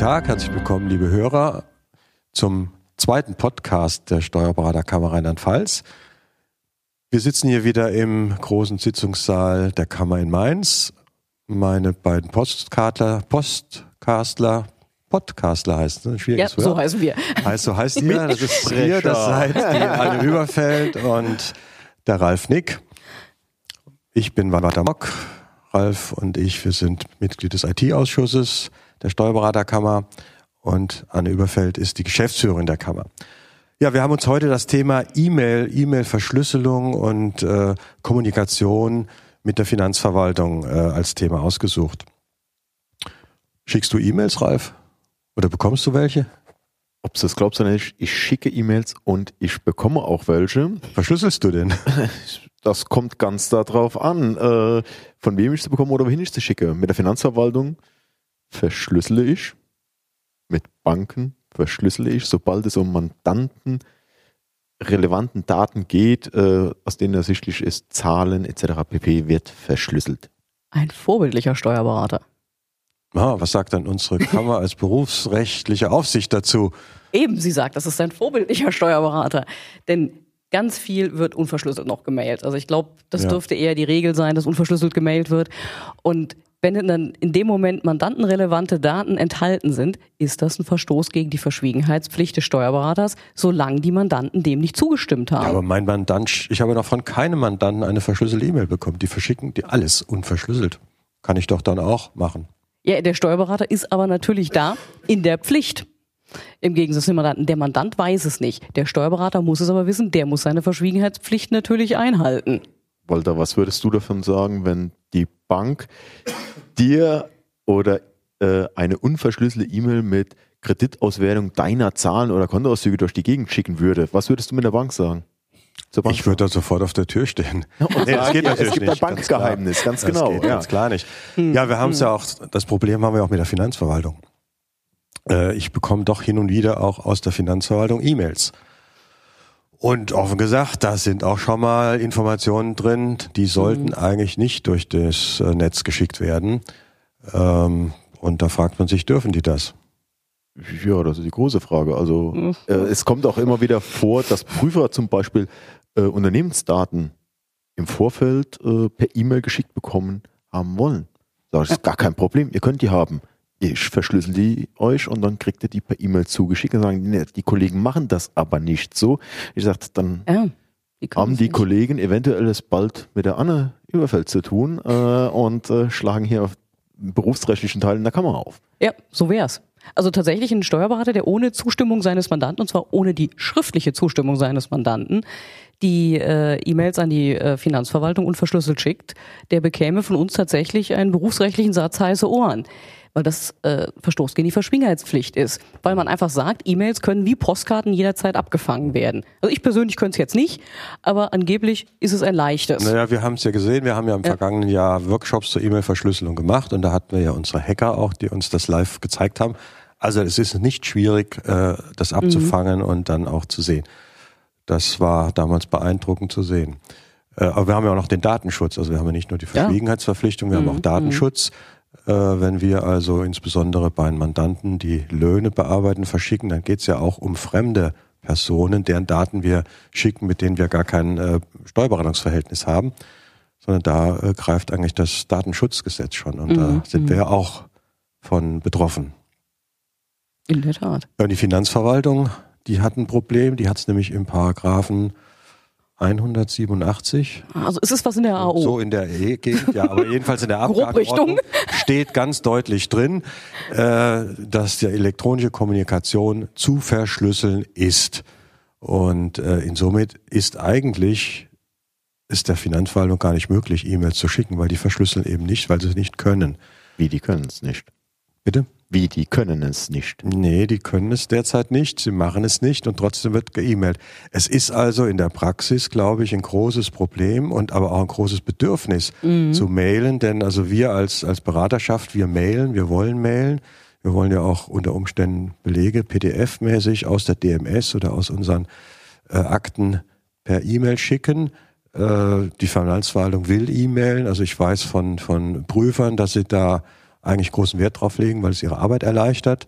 Tag, herzlich willkommen, liebe Hörer, zum zweiten Podcast der Steuerberaterkammer Rheinland-Pfalz. Wir sitzen hier wieder im großen Sitzungssaal der Kammer in Mainz. Meine beiden Postkartler, Postkastler, Podcastler heißt es, ja, so heißen wir. Heißt, so heißt ihr, das ist ihr, das seid die Anne Überfeld und der Ralf Nick. Ich bin Walter Mock, Ralf und ich, wir sind Mitglied des IT-Ausschusses der Steuerberaterkammer und Anne Überfeld ist die Geschäftsführerin der Kammer. Ja, wir haben uns heute das Thema E-Mail, E-Mail-Verschlüsselung und äh, Kommunikation mit der Finanzverwaltung äh, als Thema ausgesucht. Schickst du E-Mails, Ralf? Oder bekommst du welche? Ob du es glaubst oder nicht, ich schicke E-Mails und ich bekomme auch welche. Verschlüsselst du denn? Das kommt ganz darauf an, äh, von wem ich sie bekomme oder wohin ich sie schicke. Mit der Finanzverwaltung verschlüssele ich. Mit Banken verschlüssele ich, sobald es um Mandanten relevanten Daten geht, äh, aus denen ersichtlich ist, Zahlen etc. pp. wird verschlüsselt. Ein vorbildlicher Steuerberater. Ah, was sagt dann unsere Kammer als berufsrechtliche Aufsicht dazu? Eben, sie sagt, das ist ein vorbildlicher Steuerberater. Denn ganz viel wird unverschlüsselt noch gemailt. Also ich glaube, das ja. dürfte eher die Regel sein, dass unverschlüsselt gemailt wird. Und wenn dann in dem Moment mandantenrelevante Daten enthalten sind, ist das ein Verstoß gegen die Verschwiegenheitspflicht des Steuerberaters, solange die Mandanten dem nicht zugestimmt haben. Ja, aber mein Mandant, ich habe noch von keinem Mandanten eine verschlüsselte E-Mail bekommen. Die verschicken die alles unverschlüsselt. Kann ich doch dann auch machen. Ja, der Steuerberater ist aber natürlich da in der Pflicht. Im Gegensatz zum Mandanten. Der Mandant weiß es nicht. Der Steuerberater muss es aber wissen. Der muss seine Verschwiegenheitspflicht natürlich einhalten. Walter, was würdest du davon sagen, wenn die Bank dir oder äh, eine unverschlüsselte E-Mail mit Kreditauswertung deiner Zahlen oder Kontoauszüge durch die Gegend schicken würde? Was würdest du mit der Bank sagen? Ich würde da sofort auf der Tür stehen. nee, das geht natürlich es gibt nicht. ein Bankgeheimnis, ganz, ganz genau. Das geht ja. ganz klar nicht. Ja, wir haben es ja auch, das Problem haben wir auch mit der Finanzverwaltung. Äh, ich bekomme doch hin und wieder auch aus der Finanzverwaltung E-Mails. Und offen gesagt, da sind auch schon mal Informationen drin, die sollten mhm. eigentlich nicht durch das äh, Netz geschickt werden. Ähm, und da fragt man sich, dürfen die das? Ja, das ist die große Frage. Also mhm. äh, es kommt auch immer wieder vor, dass Prüfer zum Beispiel äh, Unternehmensdaten im Vorfeld äh, per E-Mail geschickt bekommen haben wollen. Das ist gar kein Problem, ihr könnt die haben ich verschlüssel die euch und dann kriegt ihr die per E-Mail zugeschickt und sagen, nee, die Kollegen machen das aber nicht so. Ich sagte, dann ja, die haben die nicht. Kollegen eventuell es bald mit der Anne Überfeld zu tun äh, und äh, schlagen hier auf berufsrechtlichen Teil in der Kamera auf. Ja, so wär's. Also tatsächlich ein Steuerberater, der ohne Zustimmung seines Mandanten, und zwar ohne die schriftliche Zustimmung seines Mandanten, die äh, E-Mails an die äh, Finanzverwaltung unverschlüsselt schickt, der bekäme von uns tatsächlich einen berufsrechtlichen Satz heiße Ohren weil das äh, Verstoß gegen die Verschwiegenheitspflicht ist. Weil man einfach sagt, E-Mails können wie Postkarten jederzeit abgefangen werden. Also ich persönlich könnte es jetzt nicht, aber angeblich ist es ein leichtes. Naja, wir haben es ja gesehen, wir haben ja im ja. vergangenen Jahr Workshops zur E-Mail-Verschlüsselung gemacht und da hatten wir ja unsere Hacker auch, die uns das live gezeigt haben. Also es ist nicht schwierig, äh, das abzufangen mhm. und dann auch zu sehen. Das war damals beeindruckend zu sehen. Äh, aber wir haben ja auch noch den Datenschutz. Also wir haben ja nicht nur die Verschwiegenheitsverpflichtung, wir mhm. haben auch mhm. Datenschutz. Äh, wenn wir also insbesondere bei Mandanten die Löhne bearbeiten, verschicken, dann geht es ja auch um fremde Personen, deren Daten wir schicken, mit denen wir gar kein äh, Steuerberatungsverhältnis haben, sondern da äh, greift eigentlich das Datenschutzgesetz schon und mhm. da sind wir ja auch von betroffen. In der Tat. Ja, die Finanzverwaltung, die hat ein Problem, die hat es nämlich im Paragraphen 187. Also ist es was in der AO? So in der E Gegend, ja, aber jedenfalls in der Abgabenordnung steht ganz deutlich drin, äh, dass die elektronische Kommunikation zu verschlüsseln ist. Und äh, insomit ist eigentlich ist der Finanzverwaltung gar nicht möglich, E-Mails zu schicken, weil die verschlüsseln eben nicht, weil sie es nicht können. Wie, die können es nicht? Bitte? Wie, die können es nicht? Nee, die können es derzeit nicht. Sie machen es nicht und trotzdem wird geemailt. Es ist also in der Praxis, glaube ich, ein großes Problem und aber auch ein großes Bedürfnis mhm. zu mailen, denn also wir als, als Beraterschaft, wir mailen, wir wollen mailen. Wir wollen ja auch unter Umständen Belege PDF-mäßig aus der DMS oder aus unseren äh, Akten per E-Mail schicken. Äh, die Finanzverwaltung will E-Mailen. Also ich weiß von, von Prüfern, dass sie da eigentlich großen Wert drauf legen, weil es ihre Arbeit erleichtert.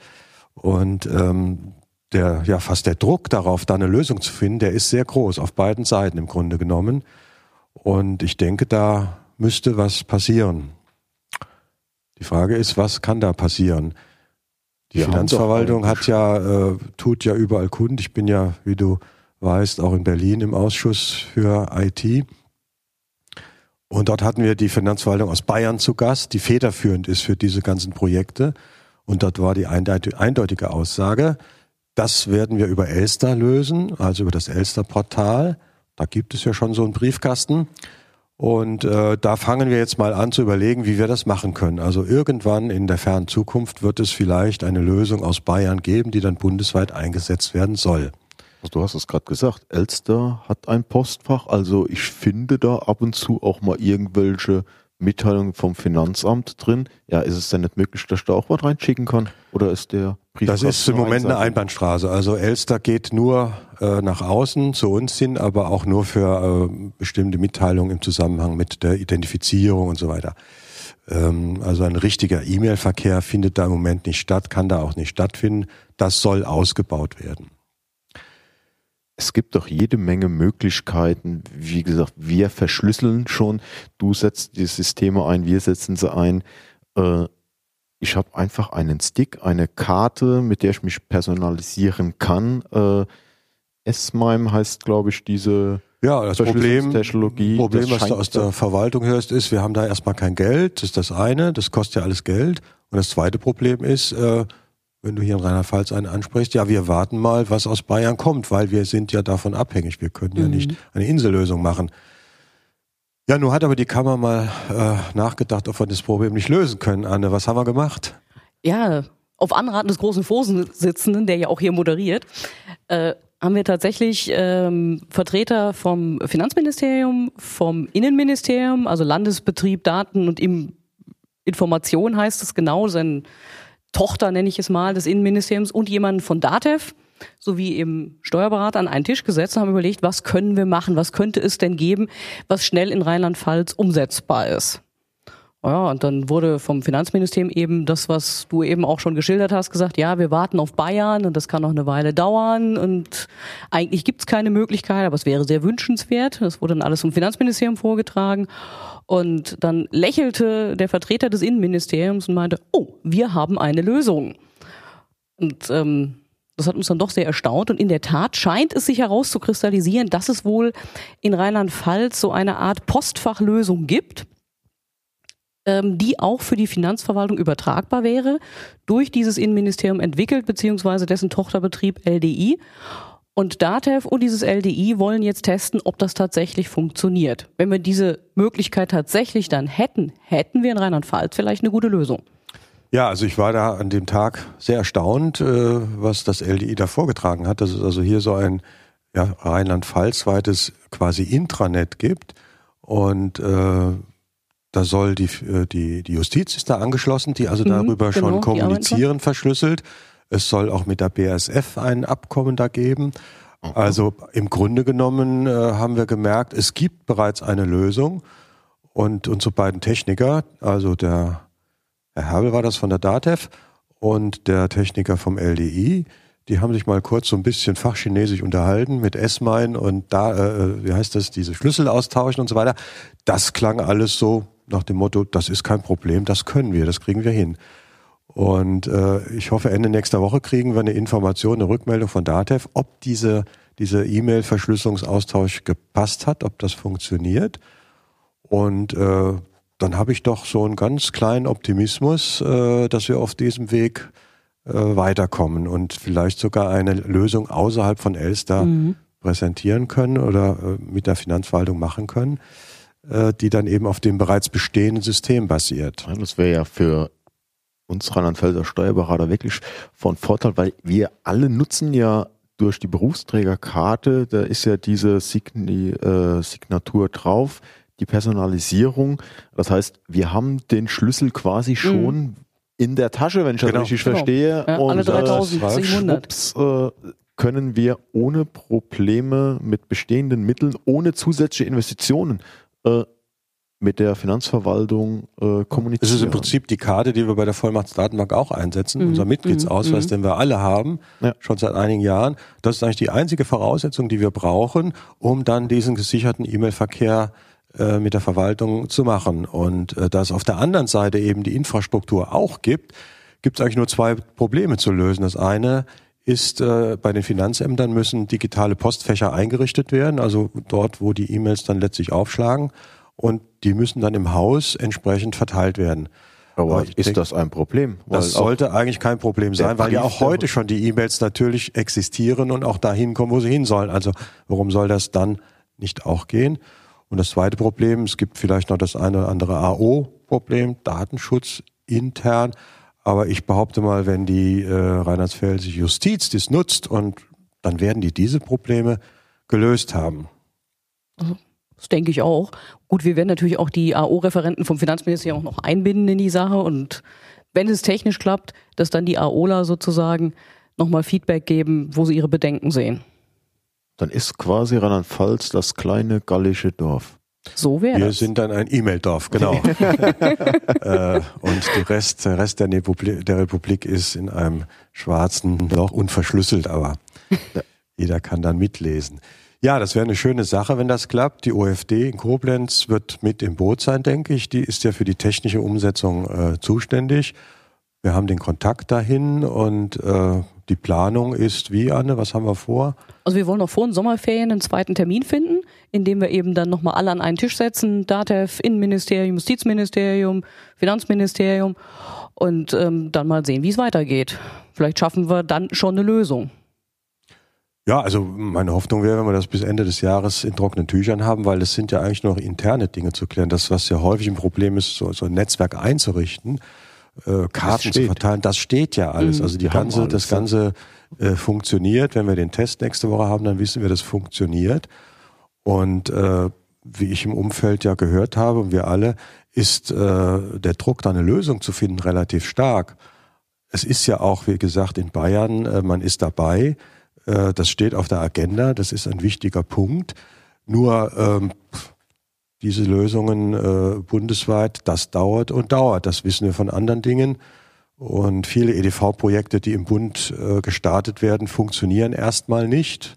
Und ähm, der, ja, fast der Druck darauf, da eine Lösung zu finden, der ist sehr groß, auf beiden Seiten im Grunde genommen. Und ich denke, da müsste was passieren. Die Frage ist, was kann da passieren? Die Wir Finanzverwaltung hat ja, äh, tut ja überall Kund. Ich bin ja, wie du weißt, auch in Berlin im Ausschuss für IT. Und dort hatten wir die Finanzverwaltung aus Bayern zu Gast, die federführend ist für diese ganzen Projekte. Und dort war die eindeutige Aussage, das werden wir über Elster lösen, also über das Elster-Portal. Da gibt es ja schon so einen Briefkasten. Und äh, da fangen wir jetzt mal an zu überlegen, wie wir das machen können. Also irgendwann in der fernen Zukunft wird es vielleicht eine Lösung aus Bayern geben, die dann bundesweit eingesetzt werden soll. Also du hast es gerade gesagt, Elster hat ein Postfach. Also ich finde da ab und zu auch mal irgendwelche Mitteilungen vom Finanzamt drin. Ja, ist es denn nicht möglich, dass ich da auch was reinschicken kann? Oder ist der Brief Das ist im Moment eine Einbahnstraße. Also Elster geht nur äh, nach außen zu uns hin, aber auch nur für äh, bestimmte Mitteilungen im Zusammenhang mit der Identifizierung und so weiter. Ähm, also ein richtiger E-Mail-Verkehr findet da im Moment nicht statt, kann da auch nicht stattfinden. Das soll ausgebaut werden. Es gibt doch jede Menge Möglichkeiten. Wie gesagt, wir verschlüsseln schon. Du setzt die Systeme ein, wir setzen sie ein. Äh, ich habe einfach einen Stick, eine Karte, mit der ich mich personalisieren kann. Äh, S-MIME heißt, glaube ich, diese ja, das Problem, Problem was du aus der Verwaltung hörst, ist, wir haben da erstmal kein Geld. Das ist das eine, das kostet ja alles Geld. Und das zweite Problem ist, äh, wenn du hier in Rheinland-Pfalz einen ansprichst, ja, wir warten mal, was aus Bayern kommt, weil wir sind ja davon abhängig. Wir können ja mhm. nicht eine Insellösung machen. Ja, nun hat aber die Kammer mal äh, nachgedacht, ob wir das Problem nicht lösen können. Anne, was haben wir gemacht? Ja, auf Anraten des großen Vorsitzenden, der ja auch hier moderiert, äh, haben wir tatsächlich ähm, Vertreter vom Finanzministerium, vom Innenministerium, also Landesbetrieb Daten und im Information heißt es genau, sein Tochter nenne ich es mal, des Innenministeriums und jemanden von DATEV sowie im Steuerberater an einen Tisch gesetzt und haben überlegt, was können wir machen, was könnte es denn geben, was schnell in Rheinland-Pfalz umsetzbar ist. Ja, und dann wurde vom Finanzministerium eben das, was du eben auch schon geschildert hast, gesagt, ja, wir warten auf Bayern und das kann noch eine Weile dauern und eigentlich gibt's keine Möglichkeit, aber es wäre sehr wünschenswert. Das wurde dann alles vom Finanzministerium vorgetragen. Und dann lächelte der Vertreter des Innenministeriums und meinte, oh, wir haben eine Lösung. Und ähm, das hat uns dann doch sehr erstaunt. Und in der Tat scheint es sich herauszukristallisieren, dass es wohl in Rheinland-Pfalz so eine Art Postfachlösung gibt, ähm, die auch für die Finanzverwaltung übertragbar wäre, durch dieses Innenministerium entwickelt, beziehungsweise dessen Tochterbetrieb LDI. Und DATEV und dieses LDI wollen jetzt testen, ob das tatsächlich funktioniert. Wenn wir diese Möglichkeit tatsächlich dann hätten, hätten wir in Rheinland-Pfalz vielleicht eine gute Lösung. Ja, also ich war da an dem Tag sehr erstaunt, äh, was das LDI da vorgetragen hat, dass es also hier so ein ja, Rheinland-Pfalz-weites quasi Intranet gibt und äh, da soll die, äh, die, die Justiz ist da angeschlossen, die also mhm, darüber genau, schon kommunizieren, verschlüsselt. Es soll auch mit der BASF ein Abkommen da geben. Also im Grunde genommen äh, haben wir gemerkt, es gibt bereits eine Lösung. Und unsere beiden Techniker, also der Herr Herbel war das von der DATEV und der Techniker vom LDI, die haben sich mal kurz so ein bisschen fachchinesisch unterhalten mit S-Mine und da, äh, wie heißt das, diese Schlüssel austauschen und so weiter. Das klang alles so nach dem Motto, das ist kein Problem, das können wir, das kriegen wir hin. Und äh, ich hoffe, Ende nächster Woche kriegen wir eine Information, eine Rückmeldung von DATEV, ob diese diese E-Mail-Verschlüsselungsaustausch gepasst hat, ob das funktioniert. Und äh, dann habe ich doch so einen ganz kleinen Optimismus, äh, dass wir auf diesem Weg äh, weiterkommen und vielleicht sogar eine Lösung außerhalb von Elster mhm. präsentieren können oder äh, mit der Finanzverwaltung machen können, die dann eben auf dem bereits bestehenden System basiert. Das wäre ja für uns Rheinland-Pfälzer Steuerberater wirklich von Vorteil, weil wir alle nutzen ja durch die Berufsträgerkarte, da ist ja diese Signi, äh, Signatur drauf, die Personalisierung. Das heißt, wir haben den Schlüssel quasi mhm. schon mhm. in der Tasche, wenn ich genau. das richtig genau. verstehe. Ja, und alle 3700. Äh, äh, können wir ohne Probleme mit bestehenden Mitteln, ohne zusätzliche Investitionen äh, mit der Finanzverwaltung äh, kommunizieren. Das ist im Prinzip die Karte, die wir bei der Vollmachtsdatenbank auch einsetzen, Mhm. unser Mitgliedsausweis, Mhm. den wir alle haben, Ja. schon seit einigen Jahren. Das ist eigentlich die einzige Voraussetzung, die wir brauchen, um dann diesen gesicherten E-Mail-Verkehr äh, mit der Verwaltung zu machen. Und äh, da es auf der anderen Seite eben die Infrastruktur auch gibt, gibt es eigentlich nur zwei Probleme zu lösen. Das eine ist, äh, bei den Finanzämtern müssen digitale Postfächer eingerichtet werden, also dort, wo die E-Mails dann letztlich aufschlagen. Und die müssen dann im Haus entsprechend verteilt werden. Aber Aber ist denk- das ein Problem? Das Weil auch- sollte eigentlich kein Problem sein, weil ja auch heute schon die E-Mails natürlich existieren und auch dahin kommen, wo sie hin sollen. Also warum soll das dann nicht auch gehen? Und das zweite Problem, es gibt vielleicht noch das eine oder andere AO-Problem, Datenschutz intern. Aber ich behaupte mal, wenn die äh, rheinland-pfälzische Justiz das nutzt und dann werden die diese Probleme gelöst haben. Das denke ich auch. Gut, wir werden natürlich auch die AO-Referenten vom Finanzministerium auch noch einbinden in die Sache und wenn es technisch klappt, dass dann die AOler sozusagen nochmal Feedback geben, wo sie ihre Bedenken sehen. Dann ist quasi Rheinland-Pfalz das kleine gallische Dorf. So wäre Wir das. sind dann ein E-Mail-Dorf, genau. äh, und die Rest, der Rest der Republik, der Republik ist in einem schwarzen Loch unverschlüsselt, aber jeder kann dann mitlesen. Ja, das wäre eine schöne Sache, wenn das klappt. Die OFD in Koblenz wird mit im Boot sein, denke ich. Die ist ja für die technische Umsetzung äh, zuständig. Wir haben den Kontakt dahin und äh, die Planung ist wie, Anne? Was haben wir vor? Also wir wollen noch vor den Sommerferien einen zweiten Termin finden, in dem wir eben dann nochmal alle an einen Tisch setzen. DATEV, Innenministerium, Justizministerium, Finanzministerium und ähm, dann mal sehen, wie es weitergeht. Vielleicht schaffen wir dann schon eine Lösung. Ja, also meine Hoffnung wäre, wenn wir das bis Ende des Jahres in trockenen Tüchern haben, weil es sind ja eigentlich nur noch interne Dinge zu klären. Das, was ja häufig ein Problem ist, so, so ein Netzwerk einzurichten, äh, Karten zu verteilen, das steht ja alles. Mhm. Also die ganze, alles, das. Ganze äh, funktioniert. Wenn wir den Test nächste Woche haben, dann wissen wir, das funktioniert. Und äh, wie ich im Umfeld ja gehört habe, und wir alle, ist äh, der Druck, da eine Lösung zu finden, relativ stark. Es ist ja auch, wie gesagt, in Bayern, äh, man ist dabei. Äh, das steht auf der Agenda, das ist ein wichtiger Punkt. Nur ähm, diese Lösungen äh, bundesweit, das dauert und dauert. Das wissen wir von anderen Dingen. Und viele EDV-Projekte, die im Bund äh, gestartet werden, funktionieren erstmal nicht,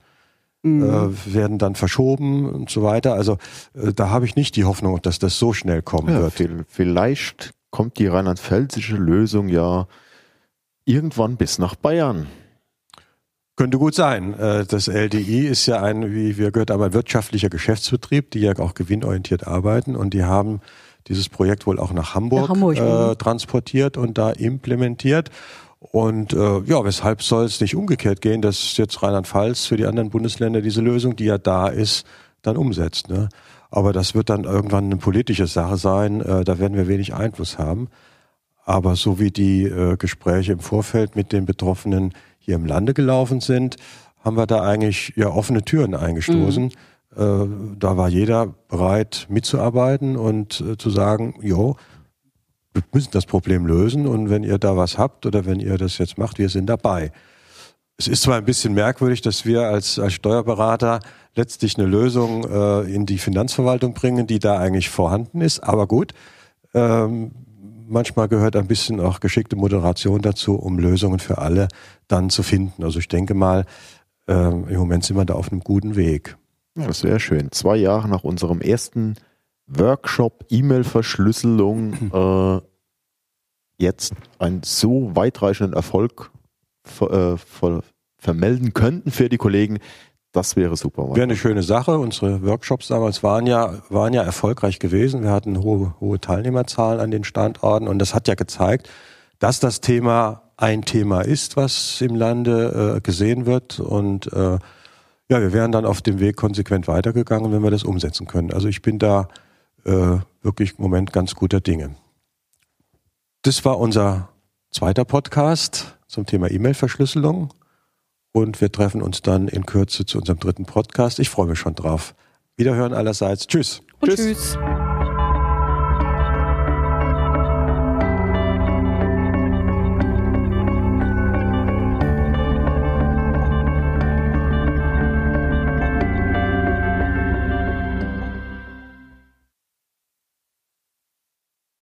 äh, werden dann verschoben und so weiter. Also äh, da habe ich nicht die Hoffnung, dass das so schnell kommen Ja, wird. viel- vielleicht kommt die rheinland-pfälzische Lösung ja irgendwann bis nach Bayern. Könnte gut sein. Äh, Das LDI ist ja ein, wie wir gehört haben, ein wirtschaftlicher Geschäftsbetrieb, die ja auch gewinnorientiert arbeiten und die haben dieses Projekt wohl auch nach Hamburg, Nach Hamburg, äh, mhm. transportiert und da implementiert. Und äh, ja, weshalb soll es nicht umgekehrt gehen, dass jetzt Rheinland-Pfalz für die anderen Bundesländer diese Lösung, die ja da ist, dann umsetzt. Ne? Aber das wird dann irgendwann eine politische Sache sein. Äh, da werden wir wenig Einfluss haben. Aber so wie die äh, Gespräche im Vorfeld mit den Betroffenen hier im Lande gelaufen sind, haben wir da eigentlich ja offene Türen eingestoßen. Äh, da war jeder bereit mitzuarbeiten und äh, zu sagen, jo, wir müssen das Problem lösen und wenn ihr da was habt oder wenn ihr das jetzt macht, wir sind dabei. Es ist zwar ein bisschen merkwürdig, dass wir als, als Steuerberater letztlich eine Lösung äh, in die Finanzverwaltung bringen, die da eigentlich vorhanden ist, aber gut. Ähm, manchmal gehört ein bisschen auch geschickte Moderation dazu, um Lösungen für alle dann zu finden. Also ich denke mal, ähm, im Moment sind wir da auf einem guten Weg. Ja, das wäre schön. Zwei Jahre nach unserem ersten Workshop E-Mail-Verschlüsselung äh, jetzt einen so weitreichenden Erfolg ver, äh, ver, vermelden könnten für die Kollegen. Das wäre super. Wäre eine schöne Sache. Unsere Workshops damals waren ja, waren ja erfolgreich gewesen. Wir hatten hohe, hohe Teilnehmerzahlen an den Standorten und das hat ja gezeigt, dass das Thema ein Thema ist, was im Lande äh, gesehen wird und äh, ja, wir wären dann auf dem Weg konsequent weitergegangen, wenn wir das umsetzen können. Also ich bin da äh, wirklich im Moment ganz guter Dinge. Das war unser zweiter Podcast zum Thema E-Mail-Verschlüsselung. Und wir treffen uns dann in Kürze zu unserem dritten Podcast. Ich freue mich schon drauf. Wiederhören allerseits. Tschüss. Und Tschüss. tschüss.